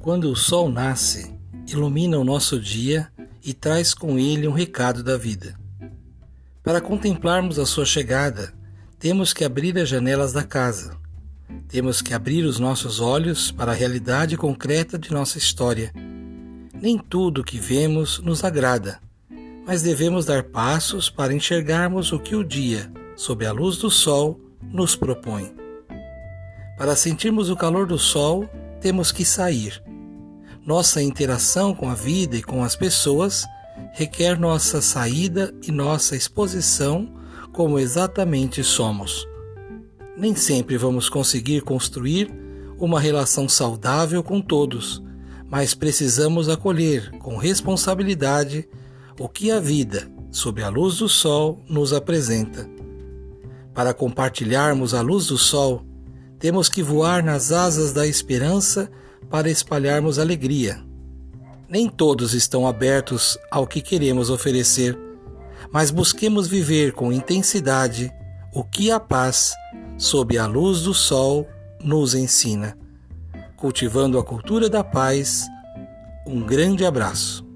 Quando o sol nasce, ilumina o nosso dia e traz com ele um recado da vida. Para contemplarmos a sua chegada, temos que abrir as janelas da casa. Temos que abrir os nossos olhos para a realidade concreta de nossa história. Nem tudo que vemos nos agrada, mas devemos dar passos para enxergarmos o que o dia, sob a luz do sol, nos propõe. Para sentirmos o calor do sol, temos que sair. Nossa interação com a vida e com as pessoas requer nossa saída e nossa exposição como exatamente somos. Nem sempre vamos conseguir construir uma relação saudável com todos, mas precisamos acolher com responsabilidade o que a vida, sob a luz do sol, nos apresenta. Para compartilharmos a luz do sol, temos que voar nas asas da esperança para espalharmos alegria. Nem todos estão abertos ao que queremos oferecer, mas busquemos viver com intensidade o que a paz, sob a luz do sol, nos ensina. Cultivando a cultura da paz, um grande abraço.